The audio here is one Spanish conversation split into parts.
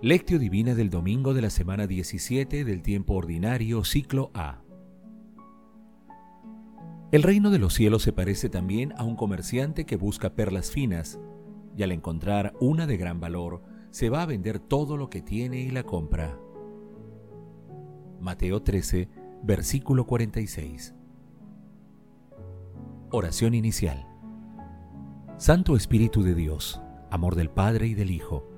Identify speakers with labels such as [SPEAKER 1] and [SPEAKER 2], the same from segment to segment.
[SPEAKER 1] Lectio Divina del domingo de la semana 17 del tiempo ordinario, ciclo A. El reino de los cielos se parece también a un comerciante que busca perlas finas, y al encontrar una de gran valor, se va a vender todo lo que tiene y la compra. Mateo 13, versículo 46. Oración inicial. Santo Espíritu de Dios, amor del Padre y del Hijo,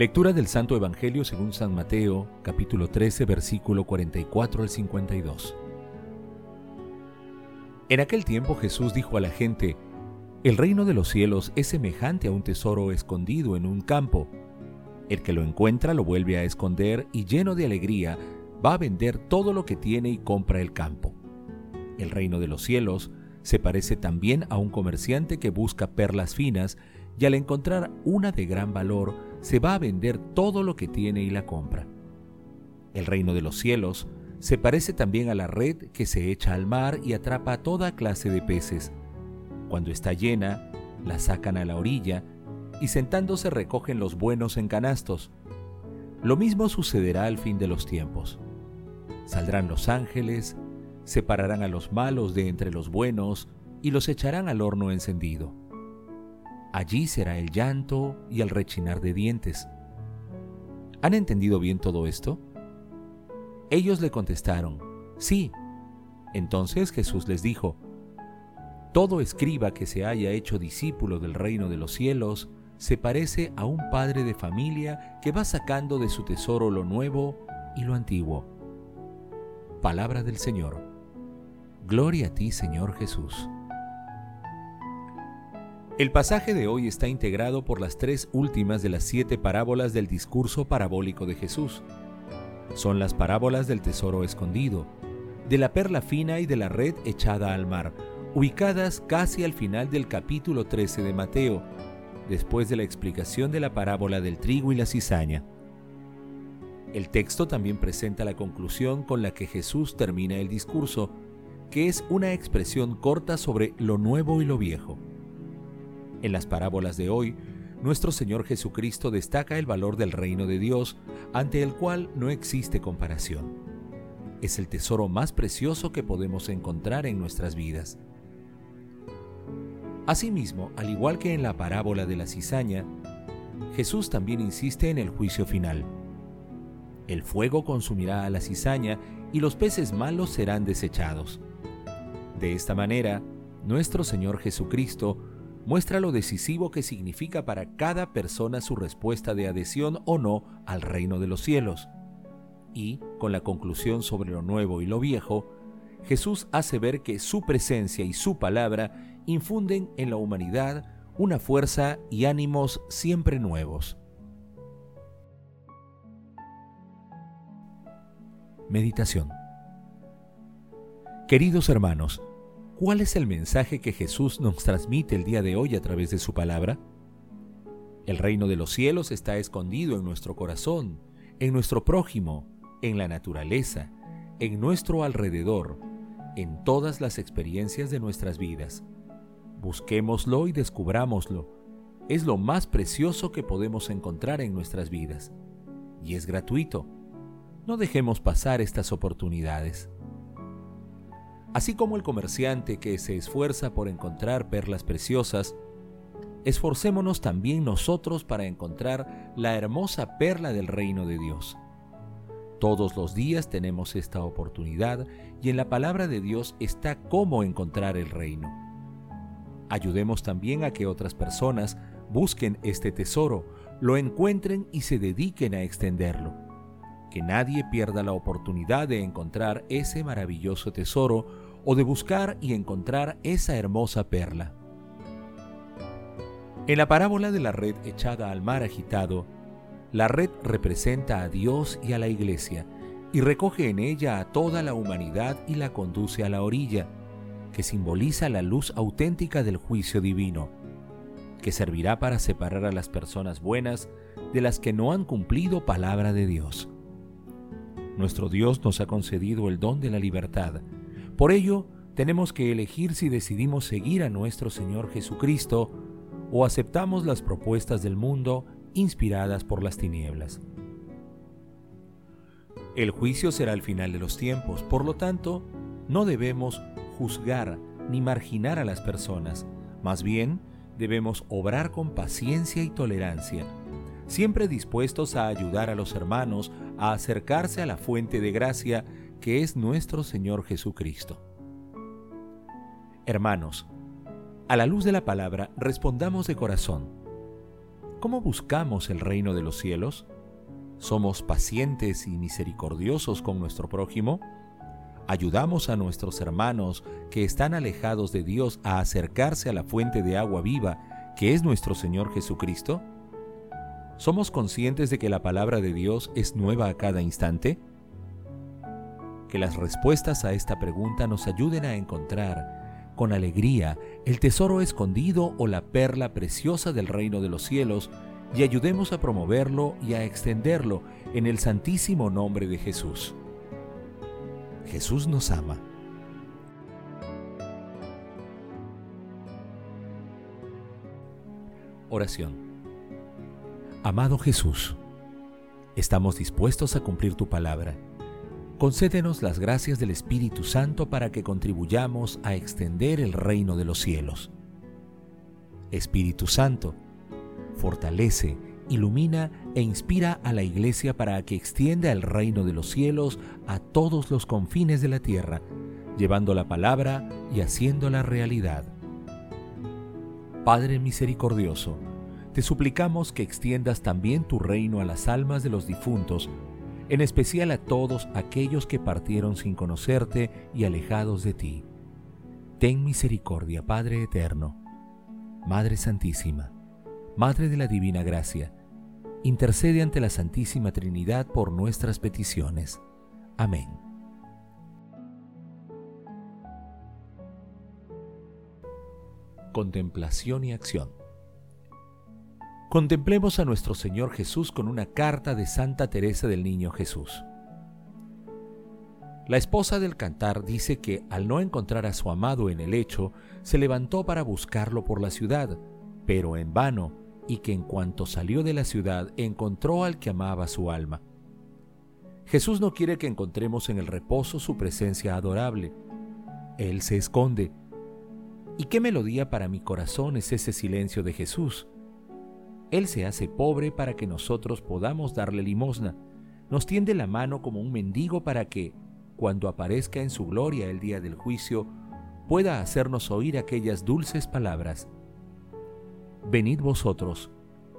[SPEAKER 1] Lectura del Santo Evangelio según San Mateo, capítulo 13, versículo 44 al 52. En aquel tiempo Jesús dijo a la gente, El reino de los cielos es semejante a un tesoro escondido en un campo. El que lo encuentra lo vuelve a esconder y lleno de alegría va a vender todo lo que tiene y compra el campo. El reino de los cielos se parece también a un comerciante que busca perlas finas y al encontrar una de gran valor se va a vender todo lo que tiene y la compra. El reino de los cielos se parece también a la red que se echa al mar y atrapa a toda clase de peces. Cuando está llena, la sacan a la orilla y sentándose recogen los buenos en canastos. Lo mismo sucederá al fin de los tiempos. Saldrán los ángeles, separarán a los malos de entre los buenos y los echarán al horno encendido. Allí será el llanto y el rechinar de dientes. ¿Han entendido bien todo esto? Ellos le contestaron, sí. Entonces Jesús les dijo, Todo escriba que se haya hecho discípulo del reino de los cielos se parece a un padre de familia que va sacando de su tesoro lo nuevo y lo antiguo. Palabra del Señor. Gloria a ti, Señor Jesús. El pasaje de hoy está integrado por las tres últimas de las siete parábolas del discurso parabólico de Jesús. Son las parábolas del tesoro escondido, de la perla fina y de la red echada al mar, ubicadas casi al final del capítulo 13 de Mateo, después de la explicación de la parábola del trigo y la cizaña. El texto también presenta la conclusión con la que Jesús termina el discurso, que es una expresión corta sobre lo nuevo y lo viejo. En las parábolas de hoy, nuestro Señor Jesucristo destaca el valor del reino de Dios, ante el cual no existe comparación. Es el tesoro más precioso que podemos encontrar en nuestras vidas. Asimismo, al igual que en la parábola de la cizaña, Jesús también insiste en el juicio final. El fuego consumirá a la cizaña y los peces malos serán desechados. De esta manera, nuestro Señor Jesucristo muestra lo decisivo que significa para cada persona su respuesta de adhesión o no al reino de los cielos. Y, con la conclusión sobre lo nuevo y lo viejo, Jesús hace ver que su presencia y su palabra infunden en la humanidad una fuerza y ánimos siempre nuevos. Meditación Queridos hermanos, ¿Cuál es el mensaje que Jesús nos transmite el día de hoy a través de su palabra? El reino de los cielos está escondido en nuestro corazón, en nuestro prójimo, en la naturaleza, en nuestro alrededor, en todas las experiencias de nuestras vidas. Busquémoslo y descubrámoslo. Es lo más precioso que podemos encontrar en nuestras vidas. Y es gratuito. No dejemos pasar estas oportunidades. Así como el comerciante que se esfuerza por encontrar perlas preciosas, esforcémonos también nosotros para encontrar la hermosa perla del reino de Dios. Todos los días tenemos esta oportunidad y en la palabra de Dios está cómo encontrar el reino. Ayudemos también a que otras personas busquen este tesoro, lo encuentren y se dediquen a extenderlo que nadie pierda la oportunidad de encontrar ese maravilloso tesoro o de buscar y encontrar esa hermosa perla. En la parábola de la red echada al mar agitado, La red representa a Dios y a la iglesia y recoge en ella a toda la humanidad y la conduce a la orilla, que simboliza la luz auténtica del juicio divino, que servirá para separar a las personas buenas de las que no han cumplido palabra de Dios. Nuestro Dios nos ha concedido el don de la libertad. Por ello, tenemos que elegir si decidimos seguir a nuestro Señor Jesucristo o aceptamos las propuestas del mundo inspiradas por las tinieblas. El juicio será al final de los tiempos, por lo tanto, no debemos juzgar ni marginar a las personas, más bien debemos obrar con paciencia y tolerancia, siempre dispuestos a ayudar a los hermanos a acercarse a la fuente de gracia que es nuestro Señor Jesucristo. Hermanos, a la luz de la palabra respondamos de corazón. ¿Cómo buscamos el reino de los cielos? ¿Somos pacientes y misericordiosos con nuestro prójimo? ¿Ayudamos a nuestros hermanos que están alejados de Dios a acercarse a la fuente de agua viva que es nuestro Señor Jesucristo? ¿Somos conscientes de que la palabra de Dios es nueva a cada instante? Que las respuestas a esta pregunta nos ayuden a encontrar con alegría el tesoro escondido o la perla preciosa del reino de los cielos y ayudemos a promoverlo y a extenderlo en el santísimo nombre de Jesús. Jesús nos ama. Oración. Amado Jesús, estamos dispuestos a cumplir tu palabra. Concédenos las gracias del Espíritu Santo para que contribuyamos a extender el reino de los cielos. Espíritu Santo, fortalece, ilumina e inspira a la Iglesia para que extienda el reino de los cielos a todos los confines de la tierra, llevando la palabra y haciéndola realidad. Padre misericordioso, te suplicamos que extiendas también tu reino a las almas de los difuntos, en especial a todos aquellos que partieron sin conocerte y alejados de ti. Ten misericordia, Padre eterno, Madre Santísima Madre de la Divina Gracia, intercede ante la Santísima Trinidad por nuestras peticiones. Amén. Contemplación y acción. Contemplemos a nuestro Señor Jesús con una carta de Santa Teresa del Niño Jesús. La esposa del cantar dice que al no encontrar a su amado en el lecho, se levantó para buscarlo por la ciudad, pero en vano, y que en cuanto salió de la ciudad encontró al que amaba su alma. Jesús no quiere que encontremos en el reposo su presencia adorable. Él se esconde. ¿Y qué melodía para mi corazón es ese silencio de Jesús? Él se hace pobre para que nosotros podamos darle limosna. Nos tiende la mano como un mendigo para que, cuando aparezca en su gloria el día del juicio, pueda hacernos oír aquellas dulces palabras. Venid vosotros,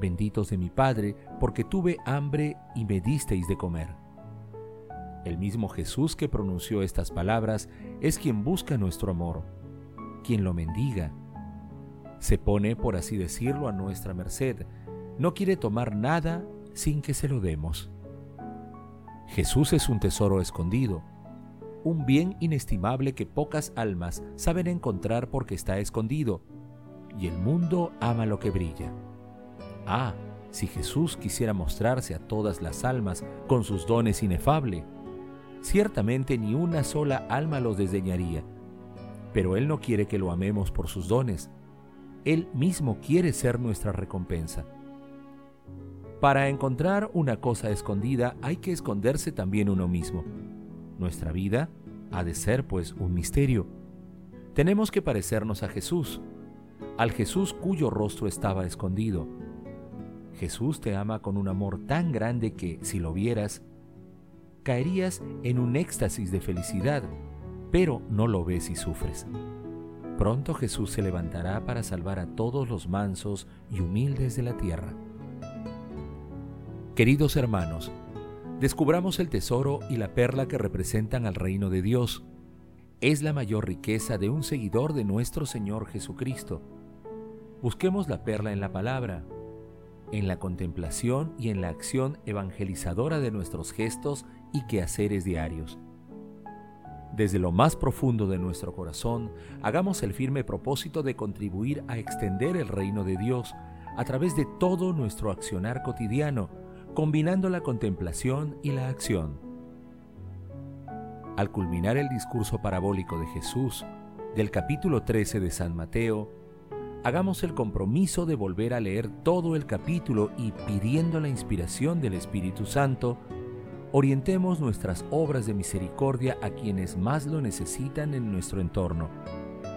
[SPEAKER 1] benditos de mi Padre, porque tuve hambre y me disteis de comer. El mismo Jesús que pronunció estas palabras es quien busca nuestro amor, quien lo mendiga. Se pone, por así decirlo, a nuestra merced, no quiere tomar nada sin que se lo demos. Jesús es un tesoro escondido, un bien inestimable que pocas almas saben encontrar porque está escondido y el mundo ama lo que brilla. Ah, si Jesús quisiera mostrarse a todas las almas con sus dones inefable, ciertamente ni una sola alma los desdeñaría. Pero Él no quiere que lo amemos por sus dones. Él mismo quiere ser nuestra recompensa. Para encontrar una cosa escondida hay que esconderse también uno mismo. Nuestra vida ha de ser pues un misterio. Tenemos que parecernos a Jesús, al Jesús cuyo rostro estaba escondido. Jesús te ama con un amor tan grande que, si lo vieras, caerías en un éxtasis de felicidad, pero no lo ves y sufres. Pronto Jesús se levantará para salvar a todos los mansos y humildes de la tierra. Queridos hermanos, descubramos el tesoro y la perla que representan al reino de Dios es la mayor riqueza de un seguidor de nuestro Señor Jesucristo. Busquemos la perla en la palabra. en la contemplación y en la acción evangelizadora de nuestros gestos y quehaceres diarios. Desde lo más profundo de nuestro corazón, hagamos el firme propósito de contribuir a extender el reino de Dios a través de todo nuestro accionar cotidiano, combinando la contemplación y la acción. Al culminar el discurso parabólico de Jesús del capítulo 13 de San Mateo, hagamos el compromiso de volver a leer todo el capítulo y pidiendo la inspiración del Espíritu Santo, orientemos nuestras obras de misericordia a quienes más lo necesitan en nuestro entorno,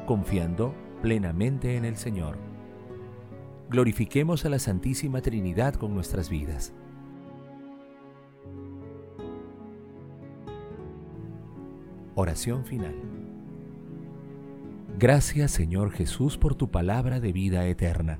[SPEAKER 1] confiando plenamente en el Señor. Glorifiquemos a la Santísima Trinidad con nuestras vidas. Oración final. Gracias Señor Jesús por tu palabra de vida eterna.